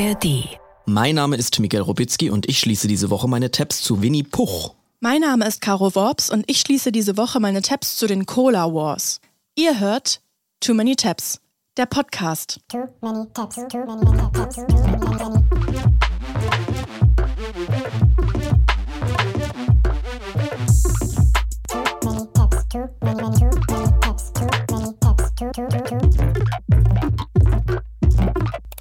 ARD. Mein Name ist Miguel Robitzky und ich schließe diese Woche meine Tabs zu Winnie Puch. Mein Name ist Caro Worps und ich schließe diese Woche meine Tabs zu den Cola Wars. Ihr hört Too Many Tabs, der Podcast. Too many tabs, too many tabs, too many, many. Too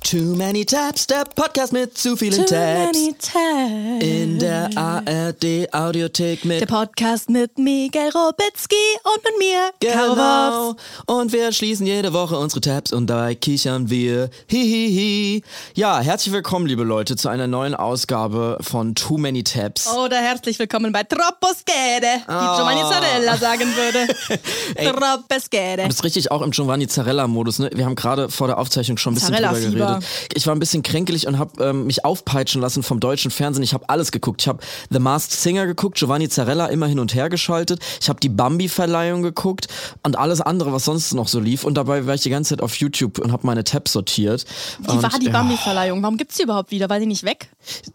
Too Many Tabs, der Podcast mit zu vielen Too Tabs. Many Tabs. In der ARD Audiothek mit Der Podcast mit Miguel Robitzky und mit mir, Genau. Worps. Und wir schließen jede Woche unsere Tabs und dabei kichern wir. Hihihi. Ja, herzlich willkommen, liebe Leute, zu einer neuen Ausgabe von Too Many Tabs. Oder herzlich willkommen bei Troppo Schede, wie Oh. Giovanni Zarella sagen würde. Troppo Schede. Du bist richtig auch im Giovanni Zarella-Modus, ne? Wir haben gerade vor der Aufzeichnung schon ein bisschen drüber Zarella-Fieber. Ich war ein bisschen kränkelig und habe ähm, mich aufpeitschen lassen vom deutschen Fernsehen. Ich habe alles geguckt. Ich habe The Masked Singer geguckt, Giovanni Zarella immer hin und her geschaltet. Ich habe die Bambi-Verleihung geguckt und alles andere, was sonst noch so lief. Und dabei war ich die ganze Zeit auf YouTube und habe meine Tabs sortiert. Wie und, war die ja, Bambi-Verleihung? Warum gibt's die überhaupt wieder? War die nicht weg?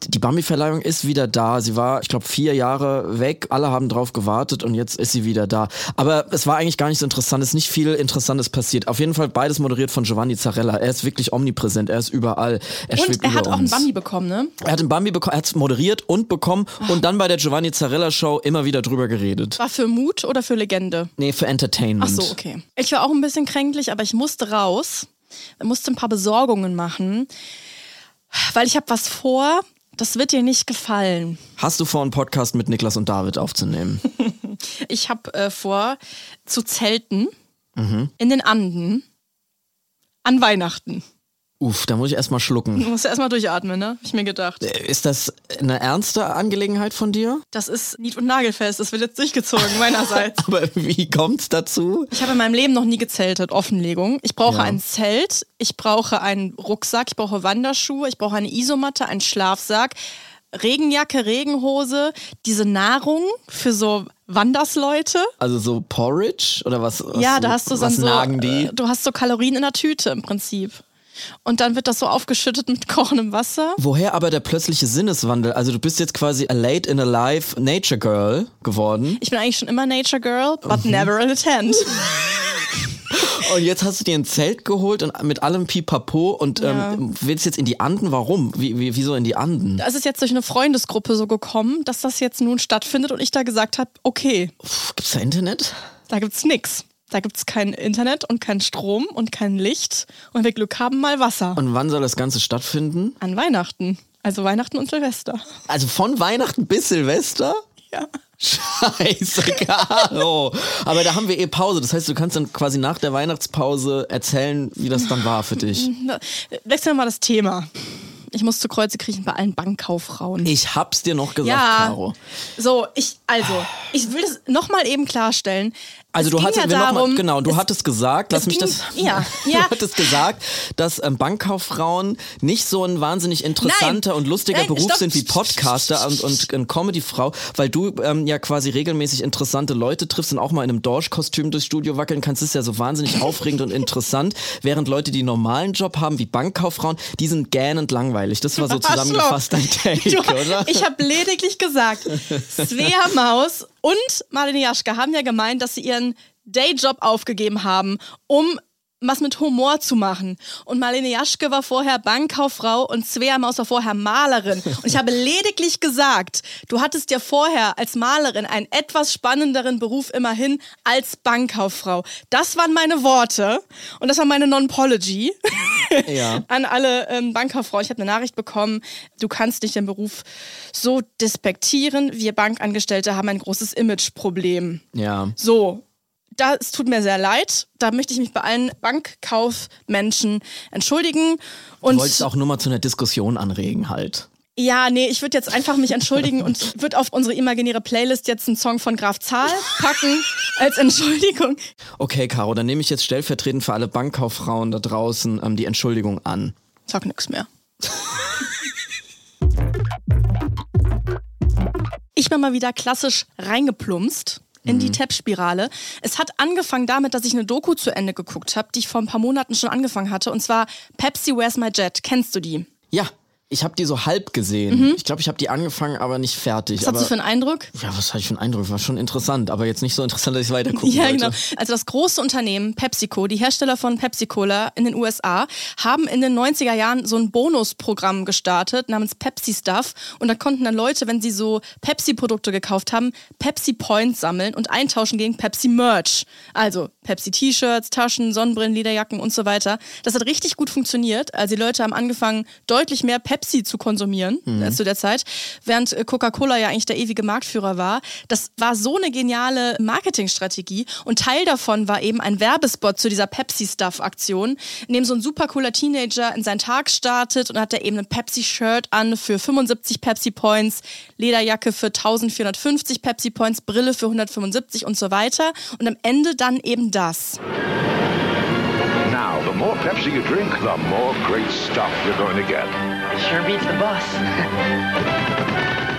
Die Bambi-Verleihung ist wieder da. Sie war, ich glaube, vier Jahre weg. Alle haben drauf gewartet und jetzt ist sie wieder da. Aber es war eigentlich gar nicht so interessant. Es ist nicht viel Interessantes passiert. Auf jeden Fall beides moderiert von Giovanni Zarella. Er ist wirklich omnipräsent. Er ist überall. Er Und er hat auch einen. Bambi bekommen, ne? Er hat einen Bambi bekommen. Er hat es moderiert und bekommen und dann bei der Giovanni Zarella Show immer wieder drüber geredet. War für Mut oder für Legende? Nee, für Entertainment. Ach so, okay. Ich war auch ein bisschen kränklich, aber ich musste raus. Ich musste ein paar Besorgungen machen, weil ich habe was vor. Das wird dir nicht gefallen. Hast du vor, einen Podcast mit Niklas und David aufzunehmen? Ich habe äh, vor zu zelten Mhm. in den Anden an Weihnachten. Uff, da muss ich erstmal schlucken. Du musst erstmal durchatmen, ne? Hab ich mir gedacht. Ist das eine ernste Angelegenheit von dir? Das ist nied- und nagelfest. Das wird jetzt durchgezogen meinerseits. Aber wie kommt's dazu? Ich habe in meinem Leben noch nie gezeltet, Offenlegung. Ich brauche Ja. ein Zelt, ich brauche einen Rucksack, ich brauche Wanderschuhe, ich brauche eine Isomatte, einen Schlafsack, Regenjacke, Regenhose, diese Nahrung für so Wandersleute. Also so Porridge oder was? was ja, da hast du was so, nagen die? äh, du hast so Kalorien in der Tüte im Prinzip. Und dann wird das so aufgeschüttet mit kochendem Wasser. Woher aber der plötzliche Sinneswandel? Also du bist jetzt quasi a late in a life Nature Girl geworden Ich bin eigentlich schon immer Nature Girl, but Mhm. never in a tent. und jetzt hast du dir ein Zelt geholt und mit allem Pipapo und Ja. ähm, willst jetzt in die Anden. Warum? Wie, wie, wieso in die Anden? Es ist jetzt durch eine Freundesgruppe so gekommen, dass das jetzt nun stattfindet und ich da gesagt habe, okay, Pff, Gibt's da Internet? Da gibt's nix. Da gibt's kein Internet und kein Strom und kein Licht. Und wir Glück haben, mal Wasser. Und wann soll das Ganze stattfinden? An Weihnachten. Also Weihnachten und Silvester. Also von Weihnachten bis Silvester? Ja. Scheiße, Caro. Aber da haben wir eh Pause. Das heißt, du kannst dann quasi nach der Weihnachtspause erzählen, wie das dann war für dich. Wechseln wir mal das Thema. Ich muss zu Kreuze kriechen bei allen Bankkauffrauen. Ich hab's dir noch gesagt, ja, Caro. so, ich, also, ich will das nochmal eben klarstellen. Also Es du hattest, ja noch mal, darum, genau, du es, hattest gesagt, lass mich ging- das, ja, du ja. hattest gesagt, dass ähm, Bankkauffrauen nicht so ein wahnsinnig interessanter Nein. und lustiger Nein, Beruf stopp. sind wie Podcaster und, und eine Comedyfrau, weil du ähm, ja quasi regelmäßig interessante Leute triffst und auch mal in einem Dorschkostüm durchs Studio wackeln kannst, das ist ja so wahnsinnig aufregend und interessant, während Leute, die einen normalen Job haben, wie Bankkauffrauen, die sind gähnend langweilig. Das war so zusammengefasst dein Take, Du, oder? Ich habe lediglich gesagt, Svea Maus und Marlene Jaschke haben ja gemeint, dass sie ihren Dayjob aufgegeben haben, um was mit Humor zu machen. Und Marlene Jaschke war vorher Bankkauffrau und Svea Maus war vorher Malerin. Und ich habe lediglich gesagt, du hattest ja vorher als Malerin einen etwas spannenderen Beruf immerhin als Bankkauffrau. Das waren meine Worte und das war meine Non-Pology Ja. an alle ähm, Bankkauffrauen. Ich habe eine Nachricht bekommen, du kannst nicht den Beruf so despektieren. Wir Bankangestellte haben ein großes Imageproblem. Ja. So, das tut mir sehr leid. Da möchte ich mich bei allen Bankkaufmenschen entschuldigen. Du Und wolltest auch nur mal zu einer Diskussion anregen halt. ja, nee, ich würde jetzt einfach mich entschuldigen und würde auf unsere imaginäre Playlist jetzt einen Song von Graf Zahl packen als Entschuldigung. Okay, Caro, dann nehme ich jetzt stellvertretend für alle Bankkauffrauen da draußen ähm, die Entschuldigung an. Sag nix mehr. Ich bin mal wieder klassisch reingeplumpst in die Tab-Spirale. Es hat angefangen damit, dass ich eine Doku zu Ende geguckt habe, die ich vor ein paar Monaten schon angefangen hatte. Und zwar Pepsi Where's My Jet. Kennst du die? Ja, ich habe die so halb gesehen. Ich glaube, ich habe die angefangen, aber nicht fertig. Mhm. Was aber, hast du für einen Eindruck? ja, was hatte ich für einen Eindruck? War schon interessant, aber jetzt nicht so interessant, dass ich weiter gucken Ja, wollte. genau. Also das große Unternehmen PepsiCo, die Hersteller von Pepsi-Cola in den USA, haben in den 90er Jahren so ein Bonusprogramm gestartet namens Pepsi Stuff. Und da konnten dann Leute, wenn sie so Pepsi-Produkte gekauft haben, Pepsi Points sammeln und eintauschen gegen Pepsi Merch. Also Pepsi T-Shirts, Taschen, Sonnenbrillen, Lederjacken und so weiter. Das hat richtig gut funktioniert. Also die Leute haben angefangen, deutlich mehr Pepsi zu konsumieren als zu der Zeit, während äh, Coca-Cola ja eigentlich der ewige Marktführer war. Das war so eine geniale Marketingstrategie und Teil davon war eben ein Werbespot zu dieser Pepsi-Stuff-Aktion, in dem so ein super cooler Teenager in seinen Tag startet und hat er eben ein Pepsi-Shirt an für 75 Pepsi-Points, Lederjacke für 1450 Pepsi-Points, Brille für 175 und so weiter. Und am Ende dann eben das. Now, the more Pepsi you drink, the more great stuff you're going to get. It sure beats the bus.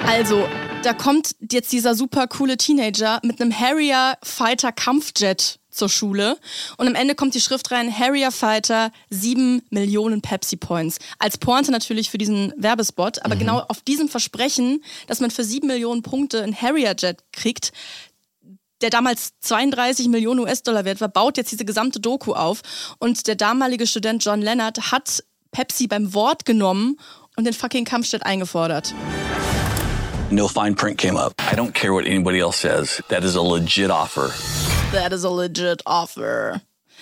Also, da kommt jetzt dieser super coole Teenager mit einem Harrier Fighter Kampfjet zur Schule und am Ende kommt die Schrift rein, Harrier Fighter 7 Millionen Pepsi Points. Als Pointe natürlich für diesen Werbespot, aber genau auf diesem Versprechen, dass man für 7 Millionen Punkte ein Harrier Jet kriegt, der damals 32 Millionen US-Dollar wert war, baut jetzt diese gesamte Doku auf. Und der damalige Student John Leonard hat Pepsi beim Wort genommen und den fucking Kampfjet eingefordert. no fine print came up. I don't care what anybody else says. That is a legit offer. That is a legit offer.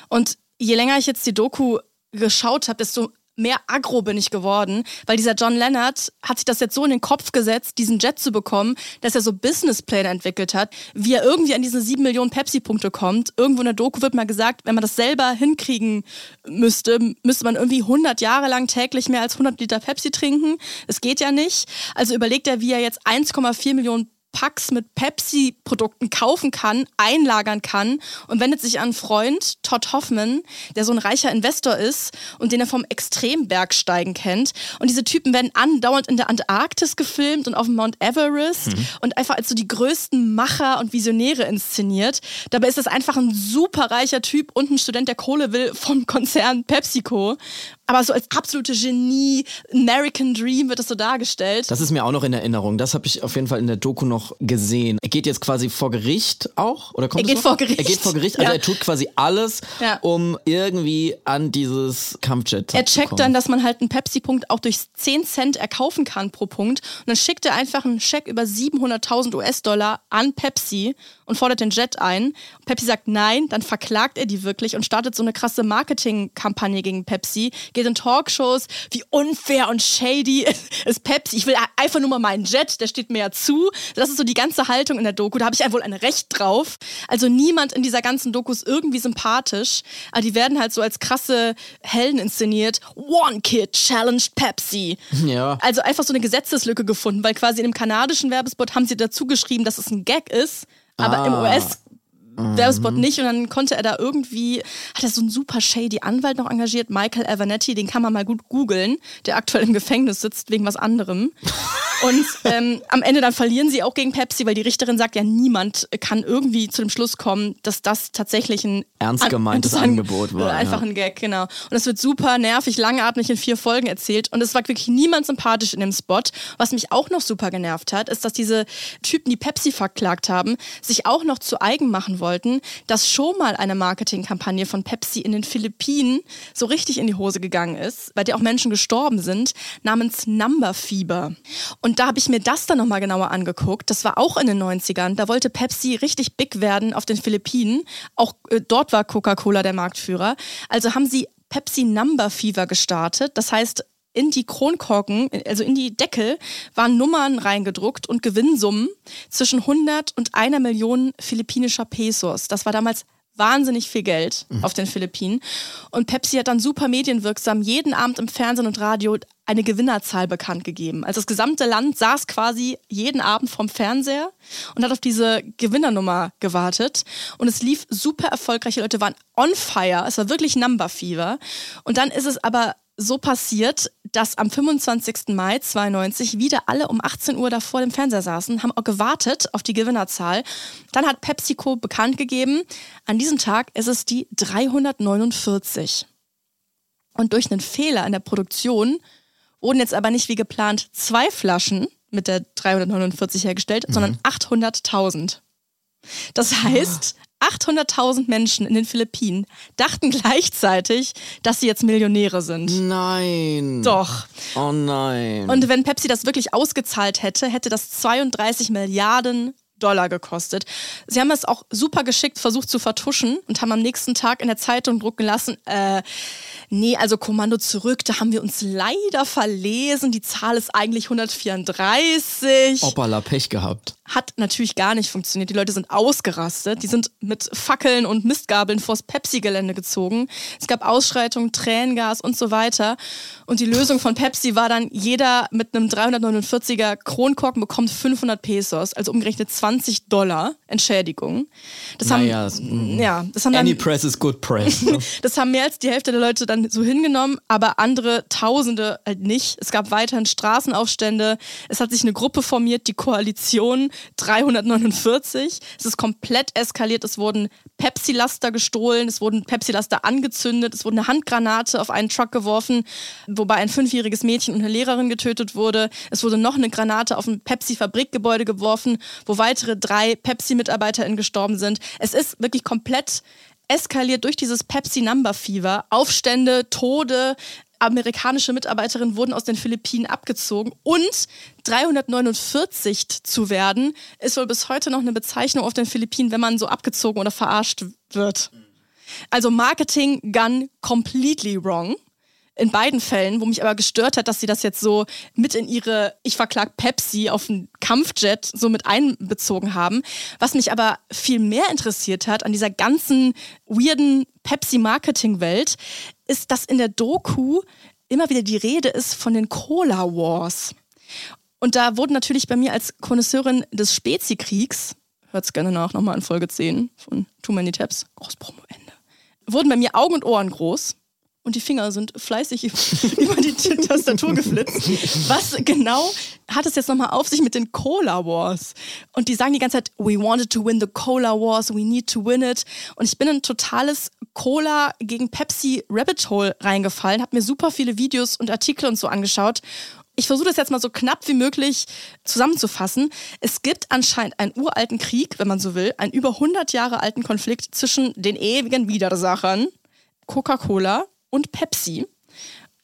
Und je länger ich jetzt die Doku geschaut habe, desto mehr aggro bin ich geworden, weil dieser John Leonard hat sich das jetzt so in den Kopf gesetzt, diesen Jet zu bekommen, dass er so Businesspläne entwickelt hat, wie er irgendwie an diese sieben Millionen Pepsi-Punkte kommt. Irgendwo in der Doku wird mal gesagt, wenn man das selber hinkriegen müsste, müsste man irgendwie 100 Jahre lang täglich mehr als 100 Liter Pepsi trinken. Das geht ja nicht. Also überlegt er, wie er jetzt 1,4 Millionen Packs mit Pepsi-Produkten kaufen kann, einlagern kann und wendet sich an einen Freund, Todd Hoffman, der so ein reicher Investor ist und den er vom Extrembergsteigen kennt. Und diese Typen werden andauernd in der Antarktis gefilmt und auf dem Mount Everest und einfach als so die größten Macher und Visionäre inszeniert. Dabei ist das einfach ein super reicher Typ und ein Student, der Kohle will vom Konzern PepsiCo. Aber so als absolute Genie, American Dream wird das so dargestellt. Das ist mir auch noch in Erinnerung. Das habe ich auf jeden Fall in der Doku noch gesehen. Er geht jetzt quasi vor Gericht auch? Oder kommt Er geht noch? vor Gericht. Er geht vor Gericht. Also Ja. er tut quasi alles, Ja. um irgendwie an dieses Kampfjet Er zu checkt kommen. dann, dass man halt einen Pepsi-Punkt auch durch 10 Cent erkaufen kann pro Punkt. Und dann schickt er einfach einen Scheck über 700.000 US-Dollar an Pepsi und fordert den Jet ein. Pepsi sagt nein, dann verklagt er die wirklich und startet so eine krasse Marketingkampagne gegen Pepsi. Geht in Talkshows, wie unfair und shady ist Pepsi. Ich will einfach nur mal meinen Jet, der steht mir ja zu. Das ist so die ganze Haltung in der Doku. Da habe ich ja wohl ein Recht drauf. Also niemand in dieser ganzen Doku ist irgendwie sympathisch. Aber die werden halt so als krasse Helden inszeniert. One Kid challenged Pepsi. Ja. Also einfach so eine Gesetzeslücke gefunden, weil quasi in dem kanadischen Werbespot haben sie dazu geschrieben, dass es ein Gag ist, aber im Ah. US Werbespot nicht und dann konnte er da irgendwie, hat er so einen super shady Anwalt noch engagiert, Michael Avanetti, den kann man mal gut googeln, der aktuell im Gefängnis sitzt wegen was anderem. Und ähm, am Ende dann verlieren sie auch gegen Pepsi, weil die Richterin sagt, ja, niemand kann irgendwie zu dem Schluss kommen, dass das tatsächlich ein Ernst gemeintes ein- Angebot war, äh, Einfach ja. ein Gag, genau. Und es wird super nervig, langatmig in vier Folgen erzählt. Und es war wirklich niemand sympathisch in dem Spot. Was mich auch noch super genervt hat, ist, dass diese Typen, die Pepsi verklagt haben, sich auch noch zu eigen machen wollten, dass schon mal eine Marketingkampagne von Pepsi in den Philippinen so richtig in die Hose gegangen ist, bei der auch Menschen gestorben sind, namens Number Fieber. Und da habe ich mir das dann nochmal genauer angeguckt. Das war auch in den 90ern. Da wollte Pepsi richtig big werden auf den Philippinen. Auch äh, dort war Coca-Cola der Marktführer. Also haben sie Pepsi Number Fever gestartet. Das heißt, in die Kronkorken, also in die Deckel, waren Nummern reingedruckt und Gewinnsummen zwischen 100 und einer Million philippinischer Pesos. Das war damals wahnsinnig viel Geld auf den Philippinen. Und Pepsi hat dann super medienwirksam jeden Abend im Fernsehen und Radio eine Gewinnerzahl bekannt gegeben. Also das gesamte Land saß quasi jeden Abend vorm Fernseher und hat auf diese Gewinnernummer gewartet. Und es lief super erfolgreich. Die Leute waren on fire. Es war wirklich Number Fever. Und dann ist es aber so passiert, dass am 25. Mai 92 wieder alle um 18 Uhr da vor dem Fernseher saßen, haben auch gewartet auf die Gewinnerzahl. Dann hat PepsiCo bekannt gegeben, an diesem Tag ist es die 349. Und durch einen Fehler in der Produktion wurden jetzt aber nicht wie geplant zwei Flaschen mit der 349 hergestellt, sondern 800.000. Das heißt, 800.000 Menschen in den Philippinen dachten gleichzeitig, dass sie jetzt Millionäre sind. Nein. Doch. Oh nein. Und wenn Pepsi das wirklich ausgezahlt hätte, hätte das 32 Milliarden Dollar gekostet. Sie haben es auch super geschickt versucht zu vertuschen und haben am nächsten Tag in der Zeitung drucken lassen, äh, nee, also Kommando zurück, da haben wir uns leider verlesen. Die Zahl ist eigentlich 134. Hoppala, Pech gehabt. Hat natürlich gar nicht funktioniert. Die Leute sind ausgerastet. Die sind mit Fackeln und Mistgabeln vors Pepsi-Gelände gezogen. Es gab Ausschreitungen, Tränengas und so weiter. Und die Lösung von Pepsi war dann, jeder mit einem 349er Kronkorken bekommt 500 Pesos, also umgerechnet 20 Dollar Entschädigung. Das Naja, haben, es- mm. ja, das haben dann, Any press is good press. ne? das haben mehr als die Hälfte der Leute dann so hingenommen, aber andere Tausende halt nicht. Es gab weiterhin Straßenaufstände. Es hat sich eine Gruppe formiert, die Koalition 349. Es ist komplett eskaliert. Es wurden Pepsi-Laster gestohlen, es wurden Pepsi-Laster angezündet, es wurde eine Handgranate auf einen Truck geworfen, wobei ein fünfjähriges Mädchen und eine Lehrerin getötet wurde. Es wurde noch eine Granate auf ein Pepsi-Fabrikgebäude geworfen, wo weitere drei Pepsi-MitarbeiterInnen gestorben sind. Es ist wirklich komplett eskaliert durch dieses Pepsi Number Fever. Aufstände, Tode, amerikanische Mitarbeiterinnen wurden aus den Philippinen abgezogen und 349 zu werden, ist wohl bis heute noch eine Bezeichnung auf den Philippinen, wenn man so abgezogen oder verarscht wird. Also Marketing gone completely wrong. In beiden Fällen, wo mich aber gestört hat, dass sie das jetzt so mit in ihre Ich verklag Pepsi auf einen Kampfjet so mit einbezogen haben. Was mich aber viel mehr interessiert hat an dieser ganzen weirden Pepsi-Marketing-Welt, ist, dass in der Doku immer wieder die Rede ist von den Cola Wars. Und da wurden natürlich bei mir als Konnoisseurin des Spezikriegs, hört's gerne nach, nochmal in Folge 10 von Too Many Tabs, groß Promo Ende, wurden bei mir Augen und Ohren groß und die Finger sind fleißig über die Tastatur geflitzt. Was genau hat es jetzt nochmal auf sich mit den Cola Wars? Und die sagen die ganze Zeit, we wanted to win the Cola Wars, we need to win it. Und ich bin in ein totales Cola gegen Pepsi Rabbit Hole reingefallen, habe mir super viele Videos und Artikel und so angeschaut. Ich versuche das jetzt mal so knapp wie möglich zusammenzufassen. Es gibt anscheinend einen uralten Krieg, wenn man so will, einen über 100 Jahre alten Konflikt zwischen den ewigen Widersachern Coca-Cola und Pepsi.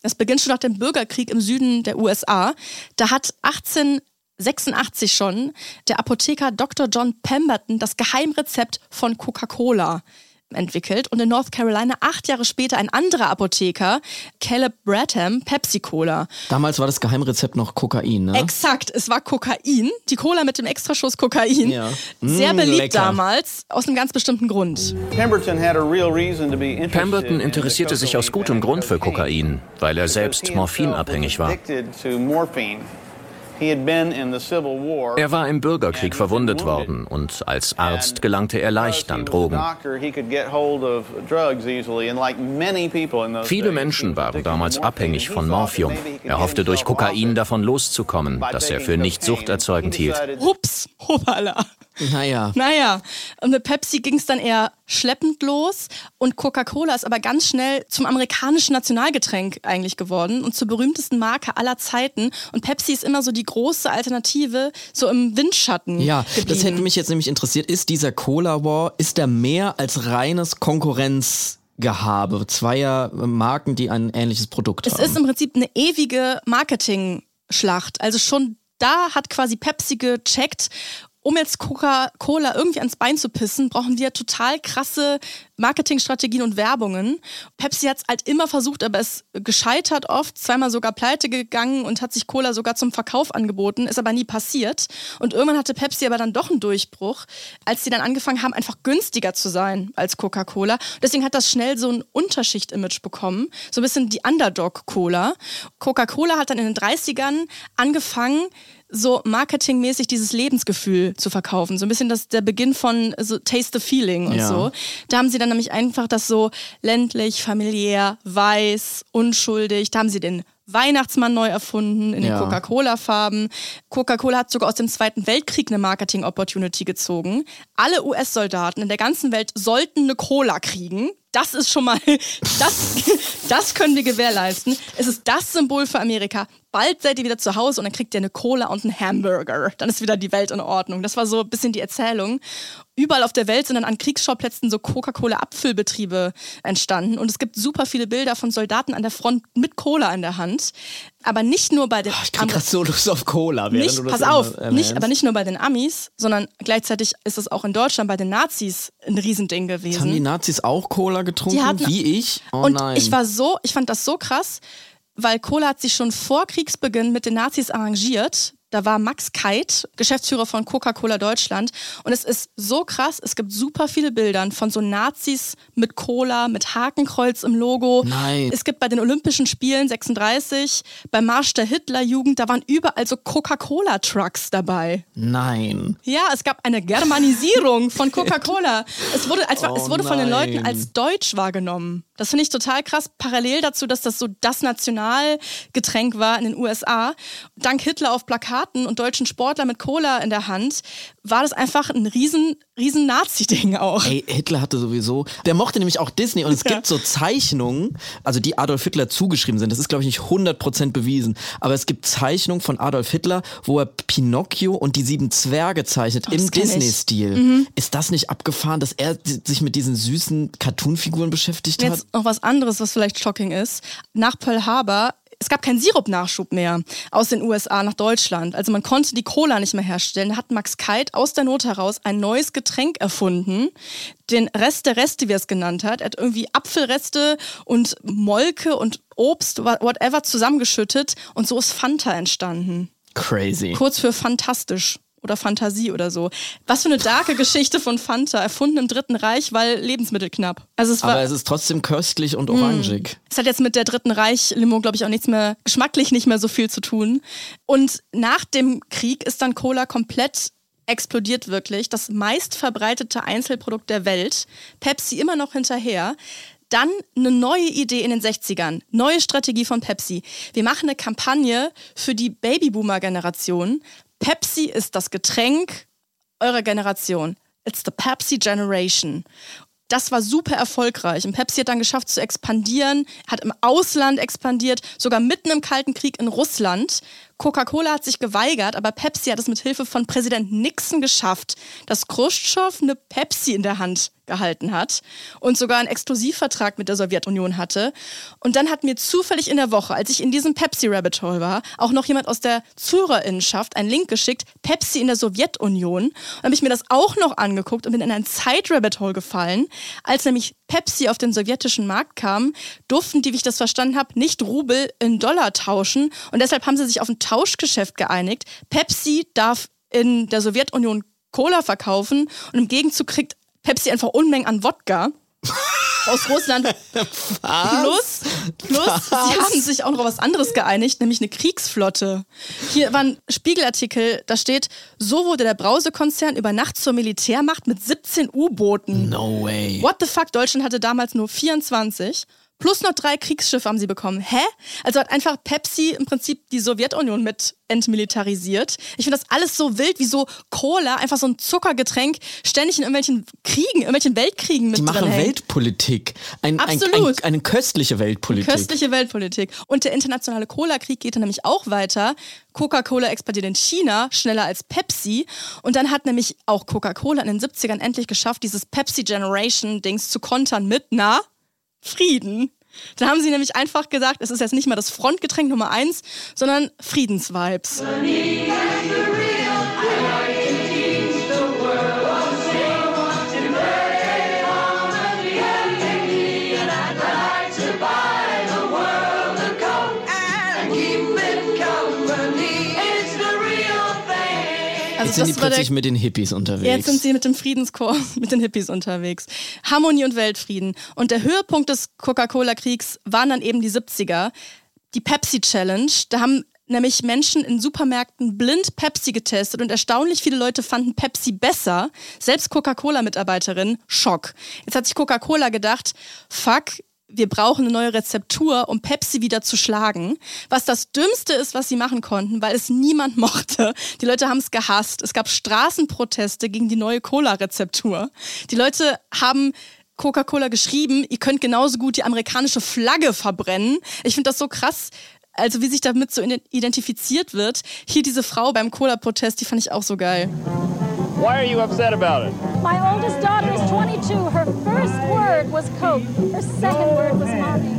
Das beginnt schon nach dem Bürgerkrieg im Süden der USA. Da hat 1886 schon der Apotheker Dr. John Pemberton das Geheimrezept von Coca-Cola entwickelt und in North Carolina acht Jahre später ein anderer Apotheker, Caleb Bradham, Pepsi-Cola. Damals war das Geheimrezept noch Kokain, ne? Exakt, es war Kokain, die Cola mit dem Extraschuss Kokain. Ja. Sehr Mm, beliebt lecker. damals, aus einem ganz bestimmten Grund. Pemberton had a real reason to be interested Pemberton in interessierte sich aus gutem Grund für Kokain, weil er selbst morphinabhängig war. Er war im Bürgerkrieg verwundet worden und als Arzt gelangte er leicht an Drogen. Viele Menschen waren damals abhängig von Morphium. Er hoffte durch Kokain davon loszukommen, das er für nicht suchterzeugend hielt. Hups, hoppala. Naja. Naja, und mit Pepsi ging es dann eher schleppend los und Coca-Cola ist aber ganz schnell zum amerikanischen Nationalgetränk eigentlich geworden und zur berühmtesten Marke aller Zeiten. Und Pepsi ist immer so die große Alternative, so im Windschatten. Ja, das geblieben. hätte mich jetzt nämlich interessiert. Ist dieser Cola War, ist der mehr als reines Konkurrenzgehabe zweier Marken, die ein ähnliches Produkt Es haben? ist im Prinzip eine ewige Marketing-Schlacht. Also schon da hat quasi Pepsi gecheckt, um jetzt Coca-Cola irgendwie ans Bein zu pissen, brauchen ja total krasse Marketingstrategien und Werbungen. Pepsi hat es halt immer versucht, aber es gescheitert oft, zweimal sogar pleite gegangen und hat sich Cola sogar zum Verkauf angeboten, ist aber nie passiert. Und irgendwann hatte Pepsi aber dann doch einen Durchbruch, als sie dann angefangen haben, einfach günstiger zu sein als Coca-Cola. Deswegen hat das schnell so ein Unterschicht-Image bekommen, so ein bisschen die Underdog-Cola. Coca-Cola hat dann in den 30ern angefangen, so marketingmäßig dieses Lebensgefühl zu verkaufen. So ein bisschen das, der Beginn von so Taste the Feeling und Ja. so. Da haben sie dann nämlich einfach das so ländlich, familiär, weiß, unschuldig. Da haben sie den Weihnachtsmann neu erfunden in den Ja. Coca-Cola-Farben. Coca-Cola hat sogar aus dem Zweiten Weltkrieg eine Marketing-Opportunity gezogen. Alle US-Soldaten in der ganzen Welt sollten eine Cola kriegen. Das ist schon mal, das, das können wir gewährleisten. Es ist das Symbol für Amerika. Bald seid ihr wieder zu Hause und dann kriegt ihr eine Cola und einen Hamburger. Dann ist wieder die Welt in Ordnung. Das war so ein bisschen die Erzählung. Überall auf der Welt sind dann an Kriegsschauplätzen so Coca-Cola-Abfüllbetriebe entstanden. Und es gibt super viele Bilder von Soldaten an der Front mit Cola in der Hand. Aber nicht nur bei den Oh, ich krieg grad so Lust auf Cola. während nicht, du das pass auf, nicht, aber nicht nur bei den Amis, sondern gleichzeitig ist es auch in Deutschland bei den Nazis ein Riesending gewesen. Haben die Nazis auch Cola getrunken? Hatten- Wie ich? Oh und nein. ich war so, ich fand das so krass, weil Cola hat sich schon vor Kriegsbeginn mit den Nazis arrangiert. Da war Max Keit, Geschäftsführer von Coca-Cola Deutschland. Und es ist so krass, es gibt super viele Bilder von so Nazis mit Cola, mit Hakenkreuz im Logo. Nein. Es gibt bei den Olympischen Spielen 36, beim Marsch der Hitlerjugend, da waren überall so Coca-Cola-Trucks dabei. Nein. Ja, es gab eine Germanisierung von Coca-Cola. Es wurde, als, Oh es wurde von den Leuten als deutsch wahrgenommen. Das finde ich total krass. Parallel dazu, dass das so das Nationalgetränk war in den USA. Dank Hitler auf Plakaten und deutschen Sportler mit Cola in der Hand, war das einfach ein riesen, riesen Nazi-Ding auch. Ey, Hitler hatte sowieso, der mochte nämlich auch Disney und es gibt so Zeichnungen, also die Adolf Hitler zugeschrieben sind. Das ist, glaube ich, nicht 100% bewiesen. Aber es gibt Zeichnungen von Adolf Hitler, wo er Pinocchio und die sieben Zwerge zeichnet Oh, im ich. Mhm. Disney-Stil. Ist das nicht abgefahren, dass er si- sich mit diesen süßen Cartoon-Figuren beschäftigt hat? Jetzt noch was anderes, was vielleicht shocking ist. Nach Pearl Harbor, es gab keinen Sirupnachschub mehr aus den USA nach Deutschland. Also man konnte die Cola nicht mehr herstellen. Da hat Max Keit aus der Not heraus ein neues Getränk erfunden. Den Rest der Reste, wie er es genannt hat. Er hat irgendwie Apfelreste und Molke und Obst, wha- whatever, zusammengeschüttet. Und so ist Fanta entstanden. Crazy. Kurz für fantastisch. Oder Fantasie oder so. Was für eine darke Geschichte von Fanta, erfunden im Dritten Reich, weil Lebensmittel knapp. Also es war, Aber es ist trotzdem köstlich und orangig. es hat jetzt mit der Dritten Reich-Limo, glaube ich, auch nichts mehr, geschmacklich nicht mehr so viel zu tun. Und nach dem Krieg ist dann Cola komplett explodiert wirklich. Das meistverbreitete Einzelprodukt der Welt. Pepsi immer noch hinterher. Dann eine neue Idee in den 60ern. Neue Strategie von Pepsi. Wir machen eine Kampagne für die Babyboomer-Generation. Pepsi ist das Getränk eurer Generation. It's the Pepsi Generation. Das war super erfolgreich. Und Pepsi hat dann geschafft zu expandieren, hat im Ausland expandiert, sogar mitten im Kalten Krieg in Russland. Coca-Cola hat sich geweigert, aber Pepsi hat es mit Hilfe von Präsident Nixon geschafft, dass Khrushchev eine Pepsi in der Hand gehalten hat und sogar einen Exklusivvertrag mit der Sowjetunion hatte. Und dann hat mir zufällig in der Woche, als ich in diesem Pepsi-Rabbit Hole war, auch noch jemand aus der Zuhörerinnenschaft einen Link geschickt, Pepsi in der Sowjetunion. Und habe ich mir das auch noch angeguckt und bin in ein Zeit-Rabbit Hole gefallen. Als nämlich Pepsi auf den sowjetischen Markt kam, durften die, wie ich das verstanden habe, nicht Rubel in Dollar tauschen. Und deshalb haben sie sich auf ein Tauschgeschäft geeinigt. Pepsi darf in der Sowjetunion Cola verkaufen und im Gegenzug kriegt Pepsi einfach Unmengen an Wodka aus Russland. Plus, plus sie haben sich auch noch was anderes geeinigt, nämlich eine Kriegsflotte. Hier war ein Spiegelartikel, da steht, so wurde der Brausekonzern über Nacht zur Militärmacht mit 17 U-Booten. No way. What the fuck? Deutschland hatte damals nur 24. Plus noch drei Kriegsschiffe haben sie bekommen. Hä? Also hat einfach Pepsi im Prinzip die Sowjetunion mit entmilitarisiert. Ich finde das alles so wild, wie so Cola, einfach so ein Zuckergetränk, ständig in irgendwelchen Kriegen, irgendwelchen Weltkriegen mit Die machen hängt. Weltpolitik. Ein, ein, ein, Absolut. eine köstliche Weltpolitik. Köstliche Weltpolitik. Und der internationale Cola-Krieg geht dann nämlich auch weiter. Coca-Cola expandiert in China schneller als Pepsi. Und dann hat nämlich auch Coca-Cola in den 70ern endlich geschafft, dieses Pepsi-Generation-Dings zu kontern mit, na, Frieden. Dann haben sie nämlich einfach gesagt, es ist jetzt nicht mal das Frontgetränk Nummer eins, sondern Friedensvibes. Also Jetzt sind die war der plötzlich mit den Hippies unterwegs. Jetzt sind sie mit dem Friedenschor, mit den Hippies unterwegs. Harmonie und Weltfrieden. Und der Höhepunkt des Coca-Cola-Kriegs waren dann eben die 70er. Die Pepsi Challenge. Da haben nämlich Menschen in Supermärkten blind Pepsi getestet und erstaunlich viele Leute fanden Pepsi besser. Selbst Coca-Cola-Mitarbeiterinnen, Schock. Jetzt hat sich Coca-Cola gedacht, fuck, wir brauchen eine neue Rezeptur, um Pepsi wieder zu schlagen. Was das Dümmste ist, was sie machen konnten, weil es niemand mochte. Die Leute haben es gehasst. Es gab Straßenproteste gegen die neue Cola-Rezeptur. Die Leute haben Coca-Cola geschrieben, ihr könnt genauso gut die amerikanische Flagge verbrennen. Ich finde das so krass. Also wie sich damit so ident- identifiziert wird. Hier diese Frau beim Cola-Protest, die fand ich auch so geil. Why are you upset about it? My oldest daughter is 22. Her first word was Coke. Her second word was mommy.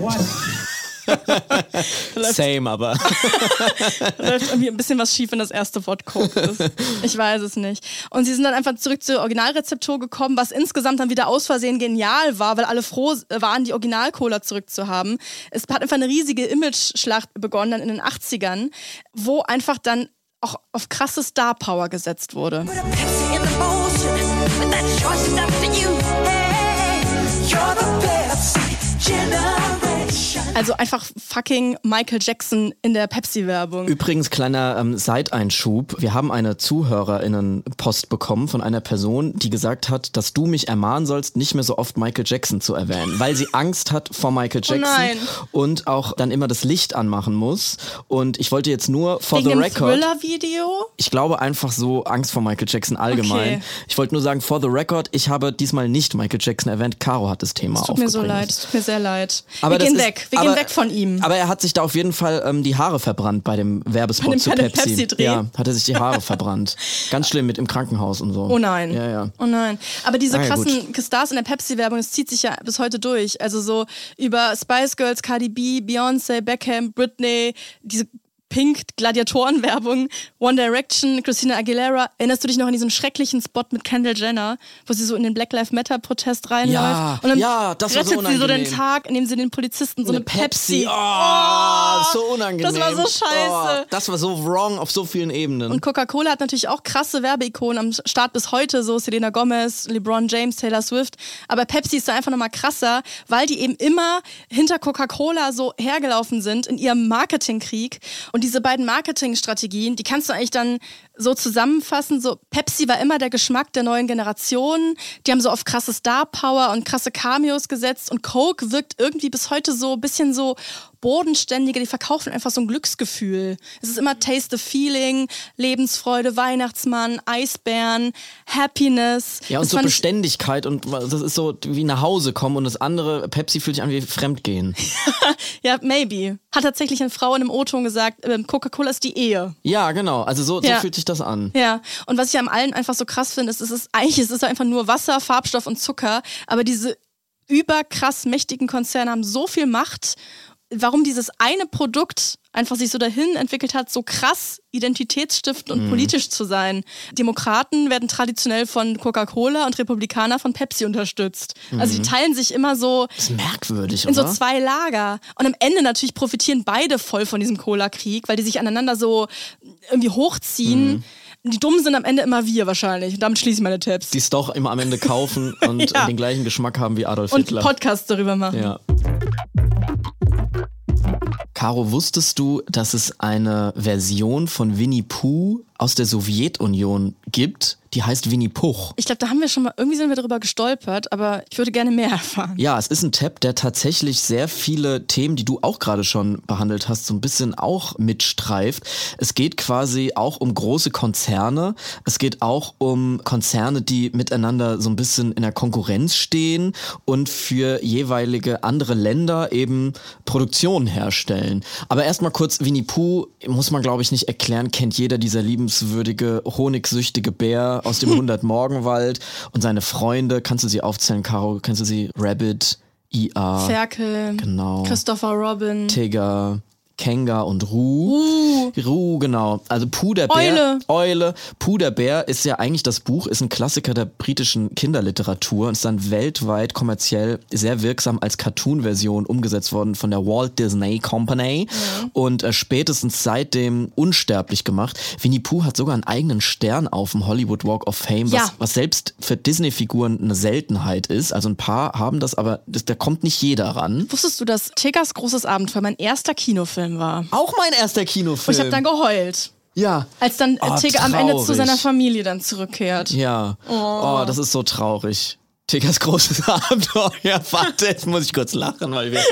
Same, aber. läuft irgendwie ein bisschen was schief, wenn das erste Wort Coke ist. Ich weiß es nicht. Und sie sind dann einfach zurück zur Originalrezeptur gekommen, was insgesamt dann wieder aus Versehen genial war, weil alle froh waren, die Original-Cola zurückzuhaben. Es hat einfach eine riesige Image-Schlacht begonnen dann in den 80ern, wo einfach dann auch auf krasse Star-Power gesetzt wurde. Also einfach fucking Michael Jackson in der Pepsi-Werbung. Übrigens, kleiner ähm, Seiteinschub. Wir haben eine ZuhörerInnen-Post bekommen von einer Person, die gesagt hat, dass du mich ermahnen sollst, nicht mehr so oft Michael Jackson zu erwähnen, weil sie Angst hat vor Michael Jackson nein. und auch dann immer das Licht anmachen muss. Und ich wollte jetzt nur for Wegen the record. Thriller-Video? Ich glaube einfach so Angst vor Michael Jackson allgemein. Okay. Ich wollte nur sagen, for the record, ich habe diesmal nicht Michael Jackson erwähnt. Caro hat das Thema Es tut mir so leid, es tut mir sehr leid. Aber wir gehen ist- weg, wir aber- weg von ihm. Aber er hat sich da auf jeden Fall ähm, die Haare verbrannt bei dem Werbespot Bei dem- zu bei dem Pepsi. Pepsi-Dreh? ja, hat er sich die Haare verbrannt. Ganz schlimm mit im Krankenhaus und so. Oh nein. Ja, ja. Oh nein. Aber diese Ah, ja, krassen Stars in der Pepsi-Werbung, das zieht sich ja bis heute durch. Also so über Spice Girls, Cardi B, Beyoncé, Beckham, Britney, diese Pink Gladiatoren-Werbung, One Direction, Christina Aguilera. Erinnerst du dich noch an diesen schrecklichen Spot mit Kendall Jenner, wo sie so in den Black Lives Matter-Protest reinläuft? Ja, und dann ja, das war so rettet sie so den. Tag, indem sie den Polizisten so eine, Eine Pepsi. Pepsi. Oh, so unangenehm. Das war so scheiße. Oh, das war so wrong auf so vielen Ebenen. Und Coca-Cola hat natürlich auch krasse Werbeikonen am Start bis heute, so Selena Gomez, LeBron James, Taylor Swift. Aber Pepsi ist da einfach nochmal krasser, weil die eben immer hinter Coca-Cola so hergelaufen sind in ihrem Marketingkrieg. Und diese beiden Marketingstrategien, die kannst du eigentlich dann so zusammenfassen. So Pepsi war immer der Geschmack der neuen Generation. Die haben so auf krasse Star-Power und krasse Cameos gesetzt. Und Coke wirkt irgendwie bis heute so ein bisschen so bodenständiger. Die verkaufen einfach so ein Glücksgefühl. Es ist immer Taste the Feeling, Lebensfreude, Weihnachtsmann, Eisbären, Happiness. ja, und Das so Beständigkeit und das ist so wie nach Hause kommen und das andere, Pepsi fühlt sich an wie Fremdgehen. Ja, maybe. Hat tatsächlich eine Frau in einem O-Ton gesagt, ähm, Coca-Cola ist die Ehe. Ja, genau. Also so, so Ja. fühlt sich das an. Ja, und was ich am allen einfach so krass finde, ist, es ist eigentlich es ist einfach nur Wasser, Farbstoff und Zucker, aber diese überkrass mächtigen Konzerne haben so viel Macht. Warum dieses eine Produkt einfach sich so dahin entwickelt hat, so krass identitätsstiftend und Mhm. politisch zu sein. Demokraten werden traditionell von Coca-Cola und Republikaner von Pepsi unterstützt. Also die teilen sich immer so Das ist merkwürdig, in so oder? zwei Lager. Und am Ende natürlich profitieren beide voll von diesem Cola-Krieg, weil die sich aneinander so irgendwie hochziehen. Die Dummen sind am Ende immer wir wahrscheinlich. Und damit schließe ich meine Tipps. die es doch immer am Ende kaufen und Ja. den gleichen Geschmack haben wie Adolf Und Hitler. Podcasts darüber machen. Ja. Caro, wusstest du, dass es eine Version von Winnie Pooh aus der Sowjetunion gibt? Die heißt Winnie Puch. Ich glaube, da haben wir schon mal, irgendwie sind wir darüber gestolpert, aber ich würde gerne mehr erfahren. Ja, es ist ein Tab, der tatsächlich sehr viele Themen, die du auch gerade schon behandelt hast, so ein bisschen auch mitstreift. Es geht quasi auch um große Konzerne. Es geht auch um Konzerne, die miteinander so ein bisschen in der Konkurrenz stehen und für jeweilige andere Länder eben Produktionen herstellen. Aber erstmal kurz, Winnie Pooh, muss man glaube ich nicht erklären, kennt jeder dieser liebenswürdige, honigsüchtige Bär aus dem 100-Morgenwald und seine Freunde. Kannst du sie aufzählen, Caro? Kennst du sie? Rabbit, IA, Ferkel, genau. Christopher Robin. Tigger, Kenga und Ru. Ru, genau. Also Puh der Bär. Eule. Eule. Puh der Bär ist ja eigentlich das Buch, ist ein Klassiker der britischen Kinderliteratur und ist dann weltweit kommerziell sehr wirksam als Cartoon-Version umgesetzt worden von der Walt Disney Company und äh, spätestens seitdem unsterblich gemacht. Winnie Pooh hat sogar einen eigenen Stern auf dem Hollywood Walk of Fame, was, Ja. was selbst für Disney-Figuren eine Seltenheit ist. Also ein paar haben das, aber das, da kommt nicht jeder ran. Wusstest du, dass Tiggers großes Abenteuer mein erster Kinofilm war? Auch mein erster Kinofilm. Und ich habe dann geheult, Ja. als dann Oh, Tigger am Ende zu seiner Familie dann zurückkehrt. Ja. Oh. das ist so traurig. Tiggers großes Abenteuer. Warte, jetzt muss ich kurz lachen, weil wir.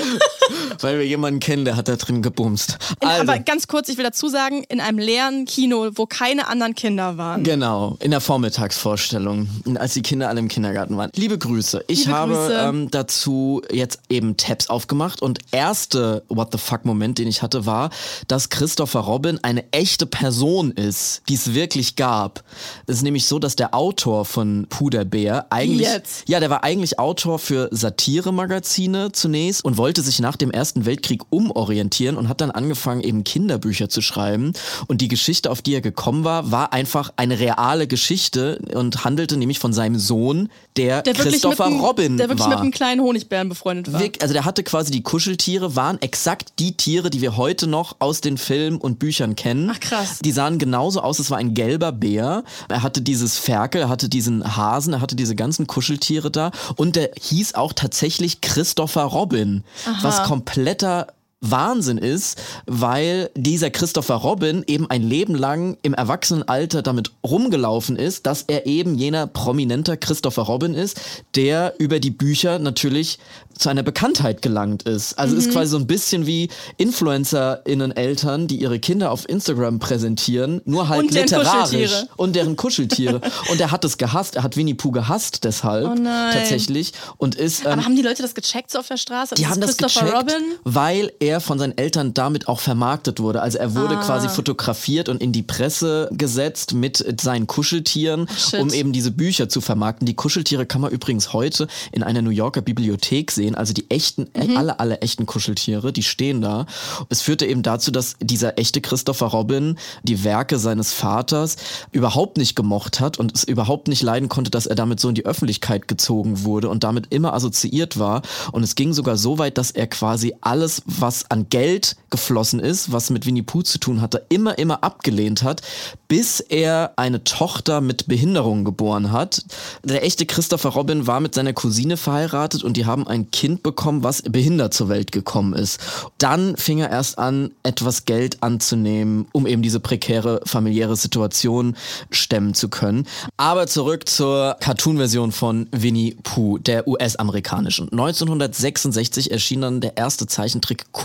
Weil wir jemanden kennen, der hat da drin gebumst. In, Also, Aber ganz kurz, ich will dazu sagen, in einem leeren Kino, wo keine anderen Kinder waren. Genau, in der Vormittagsvorstellung, als die Kinder alle im Kindergarten waren. Liebe Grüße. Ich Liebe habe Grüße. Ähm, dazu jetzt eben Tabs aufgemacht und erste What the fuck Moment, den ich hatte, war, dass Christopher Robin eine echte Person ist, die es wirklich gab. Es ist nämlich so, dass der Autor von Puderbär eigentlich, jetzt? Ja, der war eigentlich Autor für Satire-Magazine zunächst und wollte sich nach dem Ersten Weltkrieg umorientieren und hat dann angefangen, eben Kinderbücher zu schreiben. Und die Geschichte, auf die er gekommen war, war einfach eine reale Geschichte und handelte nämlich von seinem Sohn, der, Der Christopher einem, Robin der wirklich war. mit einem kleinen Honigbären befreundet war. Also der hatte quasi die Kuscheltiere, waren exakt die Tiere, die wir heute noch aus den Filmen und Büchern kennen. Ach, krass. Die sahen genauso aus, es war ein gelber Bär. Er hatte dieses Ferkel, er hatte diesen Hasen, er hatte diese ganzen Kuscheltiere da. Und der hieß auch tatsächlich Christopher Robin. Was kompletter Wahnsinn ist, weil dieser Christopher Robin eben ein Leben lang im Erwachsenenalter damit rumgelaufen ist, dass er eben jener prominenter Christopher Robin ist, der über die Bücher natürlich zu einer Bekanntheit gelangt ist. Also Mhm. ist quasi so ein bisschen wie InfluencerInnen Eltern, die ihre Kinder auf Instagram präsentieren, nur halt Und literarisch und deren Kuscheltiere. und er hat es gehasst, er hat Winnie Pooh gehasst deshalb Oh tatsächlich und ist ähm, Aber haben die Leute das gecheckt so auf der Straße? die haben das gecheckt, Robin? weil er von seinen Eltern damit auch vermarktet wurde. Also er wurde Ah. quasi fotografiert und in die Presse gesetzt mit seinen Kuscheltieren, shit. um eben diese Bücher zu vermarkten. Die Kuscheltiere kann man übrigens heute in einer New Yorker Bibliothek sehen. Also die echten, Mhm. alle, alle echten Kuscheltiere, die stehen da. Es führte eben dazu, dass dieser echte Christopher Robin die Werke seines Vaters überhaupt nicht gemocht hat und es überhaupt nicht leiden konnte, dass er damit so in die Öffentlichkeit gezogen wurde und damit immer assoziiert war. Und es ging sogar so weit, dass er quasi alles, was an Geld geflossen ist, was mit Winnie Pooh zu tun hatte, immer, immer abgelehnt hat, bis er eine Tochter mit Behinderung geboren hat. Der echte Christopher Robin war mit seiner Cousine verheiratet und die haben ein Kind bekommen, was behindert zur Welt gekommen ist. Dann fing er erst an, etwas Geld anzunehmen, um eben diese prekäre familiäre Situation stemmen zu können. Aber zurück zur Cartoon-Version von Winnie Pooh, der US-amerikanischen. 1966 erschien dann der erste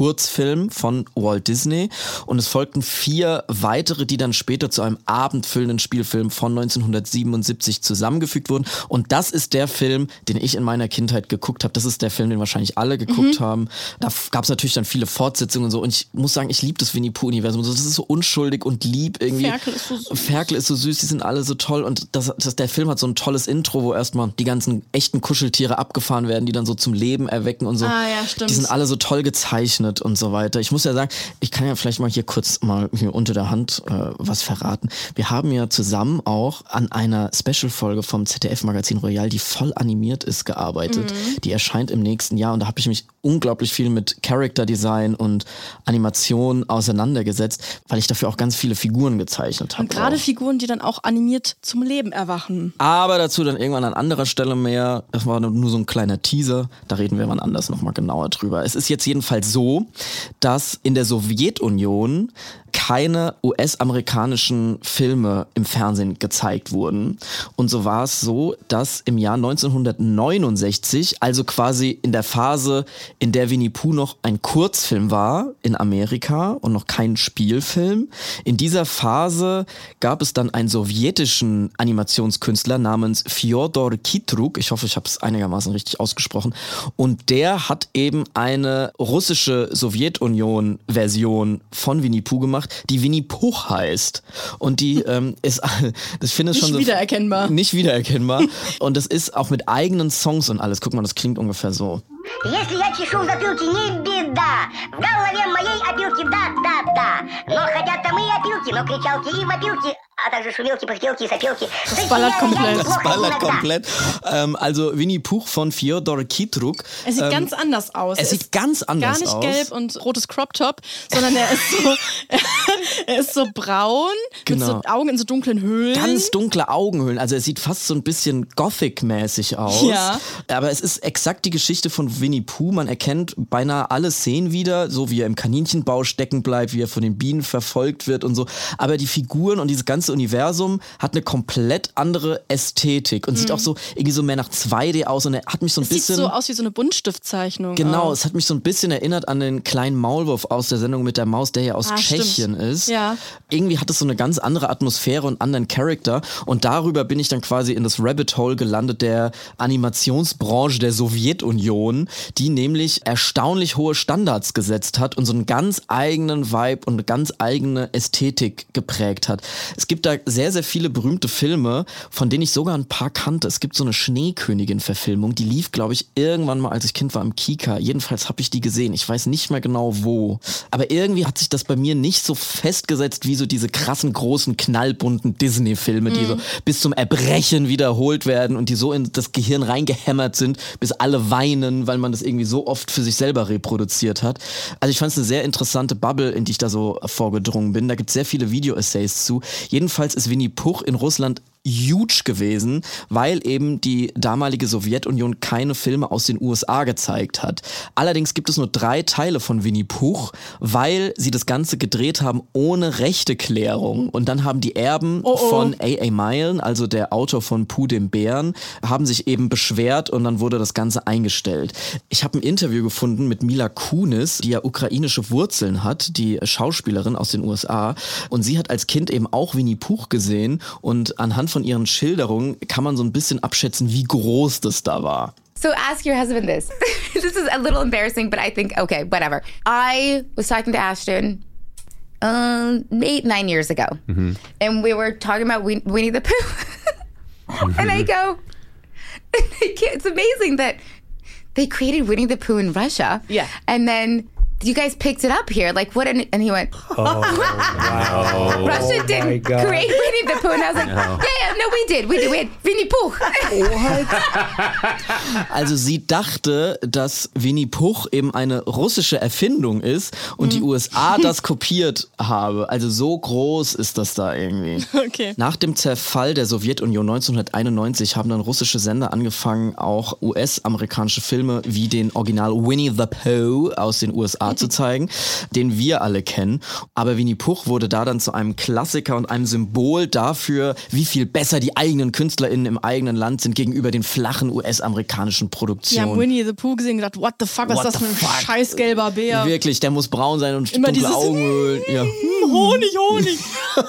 Zeichentrick-Kurzfilm von Walt Disney und es folgten vier weitere, die dann später zu einem abendfüllenden Spielfilm von 1977 zusammengefügt wurden. Und das ist der Film, den ich in meiner Kindheit geguckt habe. Das ist der Film, den wahrscheinlich alle geguckt haben. Da gab es natürlich dann viele Fortsetzungen und so. Und ich muss sagen, ich liebe das Winnie Pooh-Universum. Das ist so unschuldig und lieb irgendwie. Ferkel ist so süß. Ferkel ist so süß, die sind alle so toll. Und das, das, der Film hat so ein tolles Intro, wo erstmal die ganzen echten Kuscheltiere abgefahren werden, die dann so zum Leben erwecken und so. Ah, ja, stimmt. Die sind alle so toll gezeichnet und so weiter. Ich muss ja sagen, ich kann ja vielleicht mal hier kurz mal hier unter der Hand äh, was verraten. Wir haben ja zusammen auch an einer Special-Folge vom ZDF-Magazin Royal, die voll animiert ist, gearbeitet. Mhm. Die erscheint im nächsten Jahr und da habe ich mich unglaublich viel mit Character Design und Animation auseinandergesetzt, weil ich dafür auch ganz viele Figuren gezeichnet habe. Und gerade. Figuren, die dann auch animiert zum Leben erwachen. Aber dazu dann irgendwann an anderer Stelle mehr. Das war nur so ein kleiner Teaser. Da reden wir wann anders nochmal genauer drüber. Es ist jetzt jedenfalls so, dass in der Sowjetunion keine US-amerikanischen Filme im Fernsehen gezeigt wurden. Und so war es so, dass im Jahr 1969, also quasi in der Phase, in der Winnie Pooh noch ein Kurzfilm war in Amerika und noch kein Spielfilm, in dieser Phase gab es dann einen sowjetischen Animationskünstler namens Fyodor Kitruk. Ich hoffe, ich habe es einigermaßen richtig ausgesprochen. Und der hat eben eine russische Sowjetunion-Version von Winnie Pooh gemacht, die Winnie Pooh heißt. Und die ähm, ist, das finde ich Nicht schon so wiedererkennbar. nicht wiedererkennbar. Und das ist auch mit eigenen Songs und alles. Guck mal, das klingt ungefähr so. Если я чешу в затылке, не беда В голове моей опилки, да-да-да Но хотят там и опилки, но кричалки и вопилки А также шумелки, пыхтелки и сопелки Das ballert komplett. Das ballert komplett. Ähm, also Winnie Pooh von Fyodor Kitruk. Er sieht ähm, ganz anders aus. er Er sieht ist ganz anders Gar nicht aus. gelb und rotes Crop Top, sondern er ist so, er ist so braun Genau. mit so Augen in so dunklen Höhlen. Ganz dunkle Augenhöhlen. Also er sieht fast so ein bisschen Gothic-mäßig aus. Ja. Aber es ist exakt die Geschichte von Winnie Pooh. Man erkennt beinahe alle Szenen wieder, so wie er im Kaninchenbau stecken bleibt, wie er von den Bienen verfolgt wird und so. Aber die Figuren und dieses ganze Universum hat eine komplett andere Ästhetik und sieht auch so irgendwie so mehr nach 2D aus und er hat mich so ein Es sieht bisschen so aus wie so eine Buntstiftzeichnung. Genau, auch. es hat mich so ein bisschen erinnert an den kleinen Maulwurf aus der Sendung mit der Maus, der ja aus Ah, stimmt. Tschechien ist. Ja. Irgendwie hat es so eine ganz andere Atmosphäre und anderen Charakter. Und darüber bin ich dann quasi in das Rabbit Hole gelandet der Animationsbranche der Sowjetunion, die nämlich erstaunlich hohe Standards gesetzt hat und so einen ganz eigenen Vibe und eine ganz eigene Ästhetik geprägt hat. Es gibt da sehr, sehr viele berühmte Filme, von denen ich sogar ein paar kannte. Es gibt so eine Schneekönigin-Verfilmung, die lief, glaube ich, irgendwann mal, als ich Kind war, im Kika. Jedenfalls habe ich die gesehen. Ich weiß nicht mehr genau wo. Aber irgendwie hat sich das bei mir nicht so festgesetzt wie so diese krassen, großen, knallbunten Disney-Filme, die so bis zum Erbrechen wiederholt werden und die so in das Gehirn reingehämmert sind, bis alle weinen, weil man das irgendwie so oft für sich selber reproduziert hat. Also ich fand es eine sehr interessante Bubble, in die ich da so vorgedrungen bin. Da gibt es sehr viele Video-Essays zu. Jedenfalls ist Winnie Puch in Russland huge gewesen, weil eben die damalige Sowjetunion keine Filme aus den USA gezeigt hat. Allerdings gibt es nur drei Teile von Winnie Puch, weil sie das Ganze gedreht haben ohne Rechteklärung. Und dann haben die Erben Oh, oh. von A.A. Milne, also der Autor von Puh dem Bären, haben sich eben beschwert und dann wurde das Ganze eingestellt. Ich habe ein Interview gefunden mit Mila Kunis, die ja ukrainische Wurzeln hat, die Schauspielerin aus den USA. Und sie hat als Kind eben auch Winnie Puch gesehen und anhand von ihren Schilderungen kann man so ein bisschen abschätzen, wie groß das da war. So ask your husband this. this is a little embarrassing, but I think okay, whatever. I was talking to Ashton um, eight, nine years ago, and we were talking about Win- Winnie the Pooh, and I go, it's amazing that they created Winnie the Pooh in Russia, Yeah. and then. You guys picked it up here, like what? An, and he went, Russia didn't God. create Winnie the Pooh, and I was like, Yeah, yeah, no, we did, we did, we had Winnie Pooh. Also sie dachte, dass Winnie Puch eben eine russische Erfindung ist und die USA das kopiert habe. Also so groß ist das da irgendwie. Okay. Nach dem Zerfall der Sowjetunion 1991 haben dann russische Sender angefangen, auch US-amerikanische Filme wie den Original Winnie the Pooh aus den USA zu zeigen, den wir alle kennen. Aber Winnie Puch wurde da dann zu einem Klassiker und einem Symbol dafür, wie viel besser die eigenen KünstlerInnen im eigenen Land sind gegenüber den flachen US-amerikanischen Die haben Produktionen. Winnie the Pooh gesehen und gedacht, what the fuck, was ist das für ein scheiß gelber Bär? Wirklich, der muss braun sein und Immer dunkle Augenhöhlen. Ja. Honig, Honig.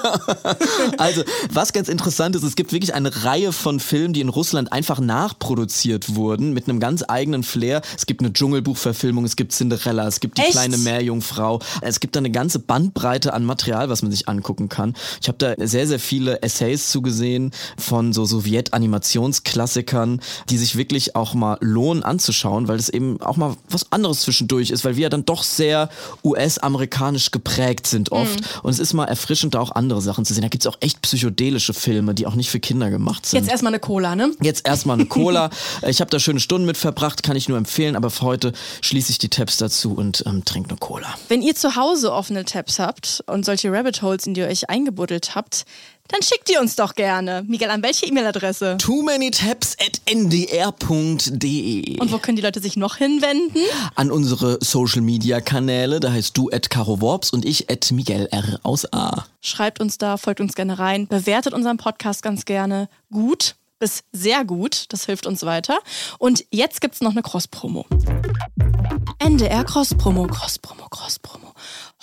Also, was ganz interessant ist, es gibt wirklich eine Reihe von Filmen, die in Russland einfach nachproduziert wurden, mit einem ganz eigenen Flair. Es gibt eine Dschungelbuchverfilmung, es gibt Cinderella, es gibt die Echt? Kleine Meerjungfrau. Es gibt da eine ganze Bandbreite an Material, was man sich angucken kann. Ich habe da sehr, sehr viele Essays zugesehen von so Sowjet-Animationsklassikern, die sich wirklich auch mal lohnen anzuschauen, weil es eben auch mal was anderes zwischendurch ist, weil wir ja dann doch sehr US-amerikanisch geprägt sind oft. Und es ist mal erfrischend, da auch andere Sachen zu sehen. Da gibt's auch echt psychedelische Filme, die auch nicht für Kinder gemacht sind. Jetzt erstmal eine Cola, ne? Jetzt erstmal eine Cola. ich habe da schöne Stunden mit verbracht, kann ich nur empfehlen, aber für heute schließe ich die Tabs dazu und ähm, trinke eine Cola. Wenn ihr zu Hause offene Tabs habt und solche Rabbit Holes, in die ihr euch eingebuddelt habt, dann schickt die uns doch gerne. Miguel, an welche E-Mail-Adresse? Too many tabs at ndr.de. Und wo können die Leute sich noch hinwenden? An unsere Social Media Kanäle, da heißt du at Caro Worps und ich at Miguel R aus A. Schreibt uns da, folgt uns gerne rein, bewertet unseren Podcast ganz gerne gut bis sehr gut. Das hilft uns weiter. Und jetzt gibt's noch eine Cross-Promo. NDR Cross-Promo, Cross-Promo, Cross-Promo.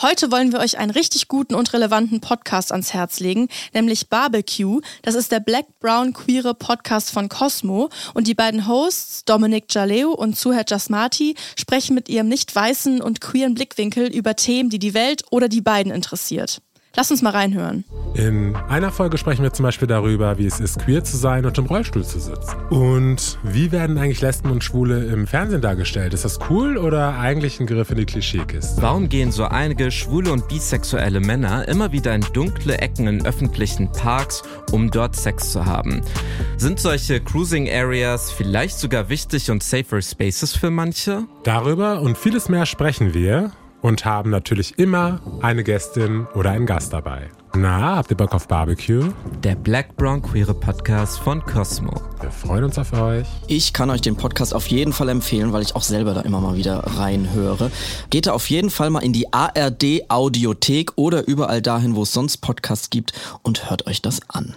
Heute wollen wir euch einen richtig guten und relevanten Podcast ans Herz legen, nämlich Barbecue. Das ist der Black Brown Queere Podcast von Cosmo. Und die beiden Hosts, Dominik Jaleo und Suher Jasmati, sprechen mit ihrem nicht weißen und queeren Blickwinkel über Themen, die die Welt oder die beiden interessiert. Lass uns mal reinhören. In einer Folge sprechen wir zum Beispiel darüber, wie es ist, queer zu sein und im Rollstuhl zu sitzen. Und wie werden eigentlich Lesben und Schwule im Fernsehen dargestellt? Ist das cool oder eigentlich ein Griff in die Klischeekiste? Warum gehen so einige schwule und bisexuelle Männer immer wieder in dunkle Ecken in öffentlichen Parks, um dort Sex zu haben? Sind solche Cruising Areas vielleicht sogar wichtig und safer Spaces für manche? Darüber und vieles mehr sprechen wir und haben natürlich immer eine Gästin oder einen Gast dabei. Na, habt ihr Bock auf Barbecue? Der Black Brown Queere Podcast von Cosmo. Wir freuen uns auf euch. Ich kann euch den Podcast auf jeden Fall empfehlen, weil ich auch selber da immer mal wieder reinhöre. Geht da auf jeden Fall mal in die ARD Audiothek oder überall dahin, wo es sonst Podcasts gibt und hört euch das an.